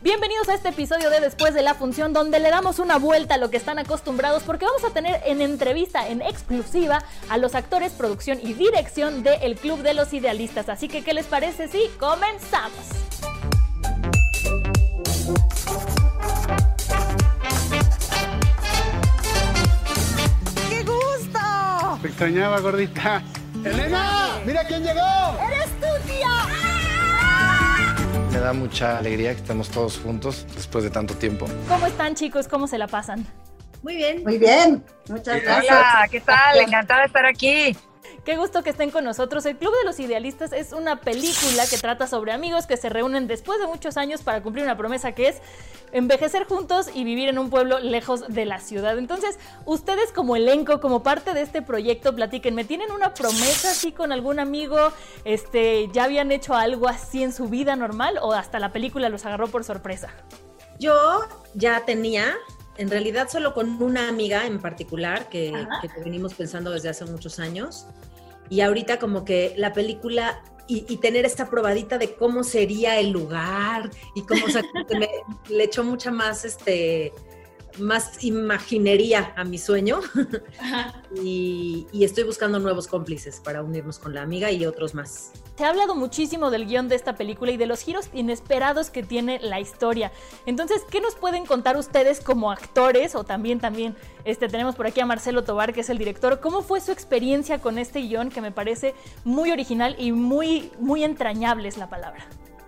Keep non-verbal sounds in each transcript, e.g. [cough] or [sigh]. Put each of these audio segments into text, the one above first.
Bienvenidos a este episodio de Después de la Función, donde le damos una vuelta a lo que están acostumbrados, porque vamos a tener en entrevista, en exclusiva, a los actores, producción y dirección de El Club de los Idealistas. Así que, ¿qué les parece si comenzamos? ¡Qué gusto! Te extrañaba, gordita. ¡Elena! ¡Mira quién llegó! Me da mucha alegría que estemos todos juntos después de tanto tiempo. ¿Cómo están, chicos? ¿Cómo se la pasan? Muy bien. Muy bien. Muchas gracias. Hola, ¿qué tal? Encantada de estar aquí. Qué gusto que estén con nosotros. El Club de los Idealistas es una película que trata sobre amigos que se reúnen después de muchos años para cumplir una promesa que es envejecer juntos y vivir en un pueblo lejos de la ciudad. Entonces, ustedes como elenco, como parte de este proyecto, platíquenme, ¿tienen una promesa así con algún amigo? Este, ¿Ya habían hecho algo así en su vida normal o hasta la película los agarró por sorpresa? Yo ya tenía, en realidad solo con una amiga en particular que, que venimos pensando desde hace muchos años. Y ahorita como que la película y, tener esta probadita de cómo sería el lugar y cómo o sea, le echó mucha más este más imaginería a mi sueño [laughs] y, y estoy buscando nuevos cómplices para unirnos con la amiga y otros más. Se ha hablado muchísimo del guion de esta película y de los giros inesperados que tiene la historia. Entonces, ¿qué nos pueden contar ustedes como actores? O también, también, este, tenemos por aquí a Marcelo Tobar, que es el director. ¿Cómo fue su experiencia con este guion que me parece muy original y muy, muy entrañable es la palabra?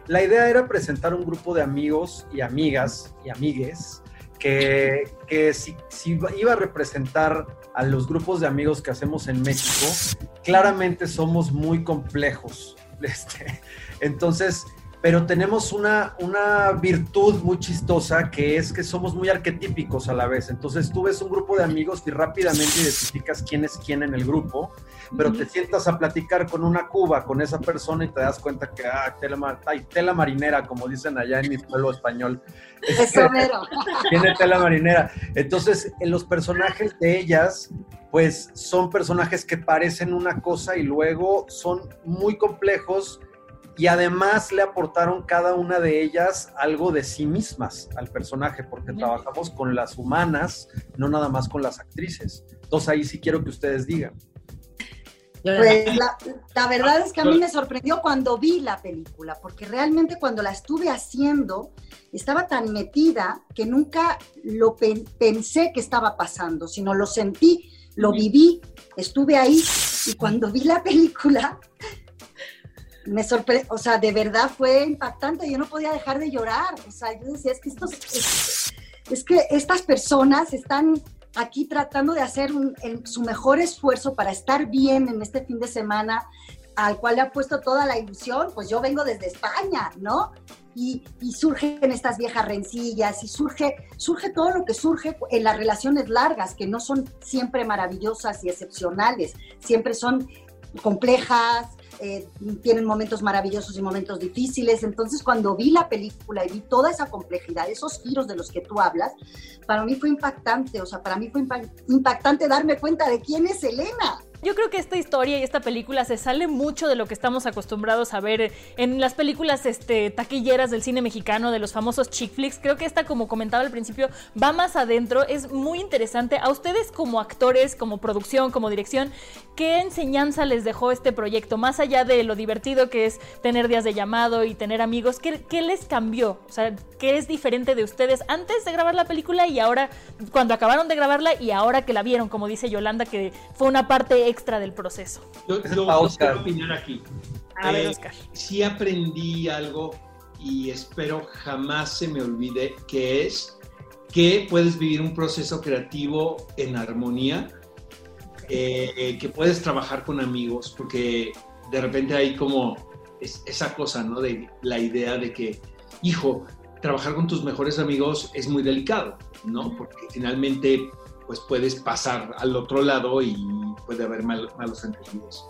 La idea era presentar un grupo de amigos y amigas y amigues que, que si, si iba a representar a los grupos de amigos que hacemos en México, claramente somos muy complejos. [laughs] Este, entonces, pero tenemos una, una virtud muy chistosa que es que somos muy arquetípicos a la vez. Entonces tú ves un grupo de amigos y rápidamente identificas quién es quién en el grupo, pero te sientas a platicar con una cuba, con esa persona y te das cuenta que, ah, tela, ay, tela marinera, como dicen allá en mi pueblo español. Eso, mero. Tiene tela marinera. Entonces, en los personajes de ellas, pues son personajes que parecen una cosa y luego son muy complejos y además le aportaron cada una de ellas algo de sí mismas al personaje, porque trabajamos con las humanas, no nada más con las actrices. Entonces ahí sí quiero que ustedes digan. Pues la, la verdad es que a mí me sorprendió cuando vi la película, porque realmente cuando la estuve haciendo, estaba tan metida que nunca lo pen- pensé que estaba pasando, sino lo sentí, lo viví, estuve ahí, y cuando vi la película, me sorprendió, o sea, de verdad fue impactante, yo no podía dejar de llorar, o sea, yo decía, es que estos, es, que estas personas están aquí tratando de hacer su mejor esfuerzo para estar bien en este fin de semana, al cual le ha puesto toda la ilusión, pues yo vengo desde España, ¿no? Y, y surgen estas viejas rencillas y surge, surge todo lo que surge en las relaciones largas, que no son siempre maravillosas y excepcionales, siempre son complejas, eh, tienen momentos maravillosos y momentos difíciles. Entonces, cuando vi la película y vi toda esa complejidad, esos giros de los que tú hablas, para mí fue impactante. O sea, para mí fue impa- impactante darme cuenta de quién es Elena. Yo creo que esta historia y esta película se sale mucho de lo que estamos acostumbrados a ver en las películas este, taquilleras del cine mexicano, de los famosos chick flicks. Creo que esta, como comentaba al principio, va más adentro, es muy interesante. A ustedes como actores, como producción, como dirección, ¿qué enseñanza les dejó este proyecto? Más allá de lo divertido que es tener días de llamado y tener amigos, ¿qué, les cambió? O sea, ¿qué es diferente de ustedes antes de grabar la película y ahora, cuando acabaron de grabarla y ahora que la vieron, como dice Yolanda, que fue una parte extra del proceso? Pa' yo Oscar. quiero opinar aquí. A ver, Eh, Oscar. Sí aprendí algo y espero jamás se me olvide que es que puedes vivir un proceso creativo en armonía, eh, que puedes trabajar con amigos, porque de repente hay como esa cosa, ¿no? De la idea de que, hijo, trabajar con tus mejores amigos es muy delicado, ¿no? Porque finalmente, pues puedes pasar al otro lado y puede haber malos entendidos.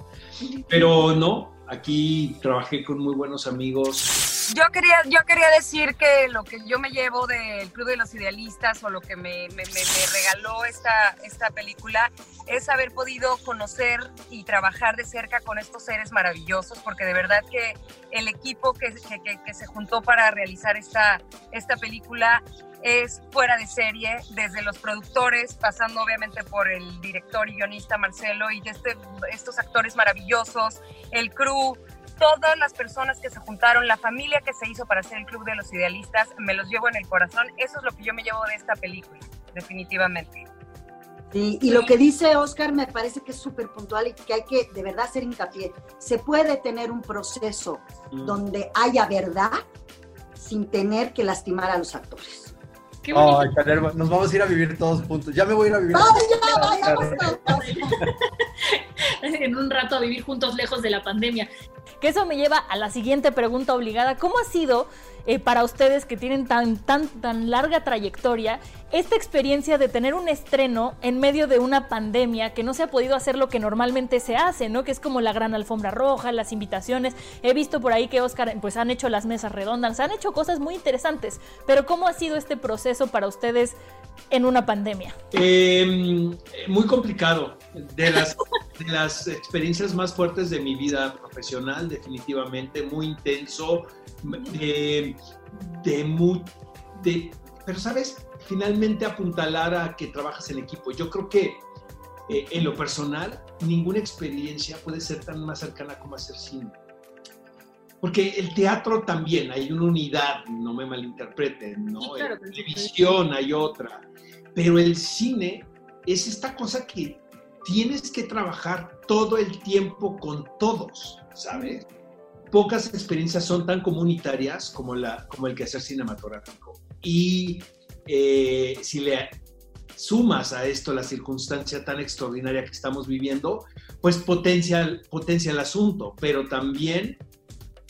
Pero no, aquí trabajé con muy buenos amigos yo quería, yo quería decir que lo que yo me llevo del Club de los Idealistas o lo que me, regaló esta, esta película es haber podido conocer y trabajar de cerca con estos seres maravillosos, porque de verdad que el equipo que, que, que se juntó para realizar esta, esta película es fuera de serie, desde los productores, pasando obviamente por el director y guionista Marcelo y este, estos actores maravillosos, el crew, todas las personas que se juntaron, la familia que se hizo para hacer el Club de los Idealistas, me los llevo en el corazón. Eso es lo que yo me llevo de esta película, definitivamente. Sí, y lo que dice Oscar me parece que es súper puntual y que hay que de verdad hacer hincapié. Se puede tener un proceso mm. donde haya verdad sin tener que lastimar a los actores. Ay, nos vamos a ir a vivir todos juntos. Ya me voy a ir a vivir. [laughs] en un rato a vivir juntos lejos de la pandemia. Que eso me lleva a la siguiente pregunta obligada. ¿Cómo ha sido eh, para ustedes que tienen tan, tan, tan larga trayectoria esta experiencia de tener un estreno en medio de una pandemia que no se ha podido hacer lo que normalmente se hace, ¿no? Que es como la gran alfombra roja, las invitaciones. He visto por ahí que Oscar, pues han hecho las mesas redondas, han hecho cosas muy interesantes. Pero ¿cómo ha sido este proceso para ustedes en una pandemia? Em, muy complicado. De las, de las experiencias más fuertes de mi vida profesional, definitivamente, muy intenso. De, de, de, pero sabes, finalmente apuntalar a que trabajas en equipo. Yo creo que eh, en lo personal, ninguna experiencia puede ser tan más cercana como hacer cine. Porque el teatro también, hay una unidad, no me malinterpreten, ¿no? en televisión hay otra. Pero el cine es esta cosa que tienes que trabajar todo el tiempo con todos, ¿sabes? Pocas experiencias son tan comunitarias como, la, como el quehacer cinematográfico. Y eh, si le sumas a esto la circunstancia tan extraordinaria que estamos viviendo, pues potencia, potencia el asunto, pero también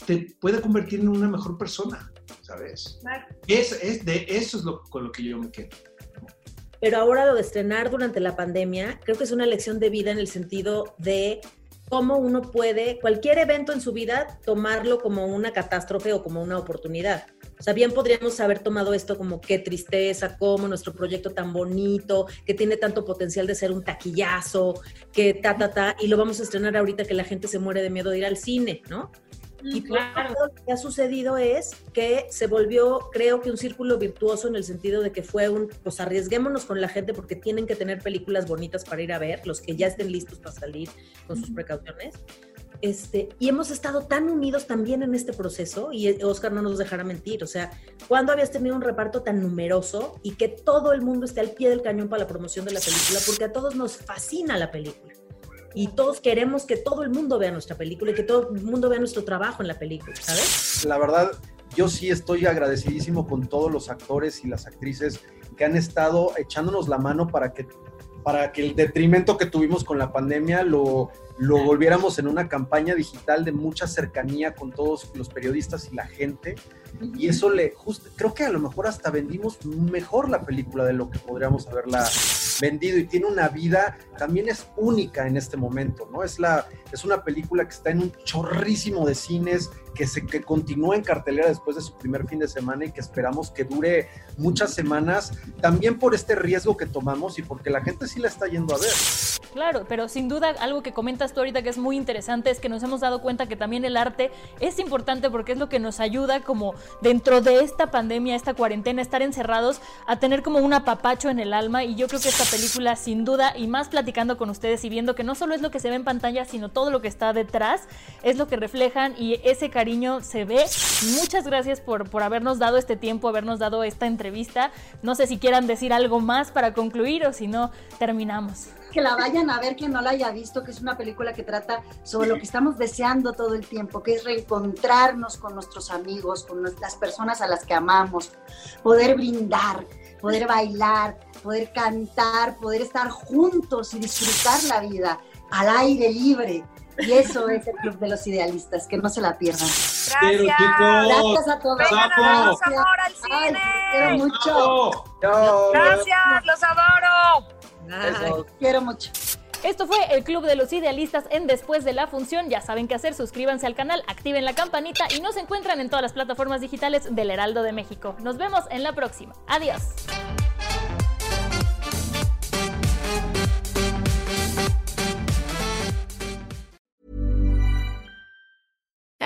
te puede convertir en una mejor persona, ¿sabes? Es, es de eso es lo, con lo que yo me quedo. Pero ahora lo de estrenar durante la pandemia, creo que es una lección de vida en el sentido de cómo uno puede, cualquier evento en su vida, tomarlo como una catástrofe o como una oportunidad. O sea, bien podríamos haber tomado esto como qué tristeza, cómo nuestro proyecto tan bonito, que tiene tanto potencial de ser un taquillazo, que ta, ta, ta, y lo vamos a estrenar ahorita que la gente se muere de miedo de ir al cine, ¿no? Y claro. lo que ha sucedido es que se volvió, creo que un círculo virtuoso en el sentido de que fue un, pues arriesguémonos con la gente porque tienen que tener películas bonitas para ir a ver, los que ya estén listos para salir con sus precauciones. Este, y hemos estado tan unidos también en este proceso, y Oscar no nos dejará mentir, o sea, ¿cuándo habías tenido un reparto tan numeroso y que todo el mundo esté al pie del cañón para la promoción de la película? Porque a todos nos fascina la película y todos queremos que todo el mundo vea nuestra película y que todo el mundo vea nuestro trabajo en la película, ¿sabes? La verdad, yo sí estoy agradecidísimo con todos los actores y las actrices que han estado echándonos la mano para que para que el detrimento que tuvimos con la pandemia lo, lo volviéramos en una campaña digital de mucha cercanía con todos los periodistas y la gente. Y eso le, justo, creo que a lo mejor hasta vendimos mejor la película de lo que podríamos haberla vendido y tiene una vida, también es única en este momento, ¿no? Es, la, es una película que está en un chorrísimo de cines, que, se, que continúa en cartelera después de su primer fin de semana y que esperamos que dure muchas semanas, también por este riesgo que tomamos y porque la gente sí la está yendo a ver. Claro, pero sin duda algo que comentas tú ahorita que es muy interesante es que nos hemos dado cuenta que también el arte es importante porque es lo que nos ayuda como dentro de esta pandemia, esta cuarentena, estar encerrados, a tener como un apapacho en el alma y yo creo que esta película sin duda y más platicando con ustedes y viendo que no solo es lo que se ve en pantalla, sino todo lo que está detrás, es lo que reflejan y ese cariño se ve. Muchas gracias por, por habernos dado este tiempo, habernos dado esta entrevista. No sé si quieran decir algo más para concluir o si no, terminamos que la vayan a ver quien no la haya visto, que es una película que trata sobre lo que estamos deseando todo el tiempo, que es reencontrarnos con nuestros amigos, con las personas a las que amamos, poder brindar, poder bailar, poder cantar, poder estar juntos y disfrutar la vida al aire libre, Y eso es el Club de los Idealistas, que no se la pierdan. Gracias. Gracias a todos. Vengan a darnos amor al Ay, cine. quiero mucho. Gracias, los adoro. Ay. Quiero mucho. Esto fue el Club de los Idealistas en Después de la Función. Ya saben qué hacer, suscríbanse al canal, activen la campanita y nos encuentran en todas las plataformas digitales del Heraldo de México. Nos vemos en la próxima. Adiós.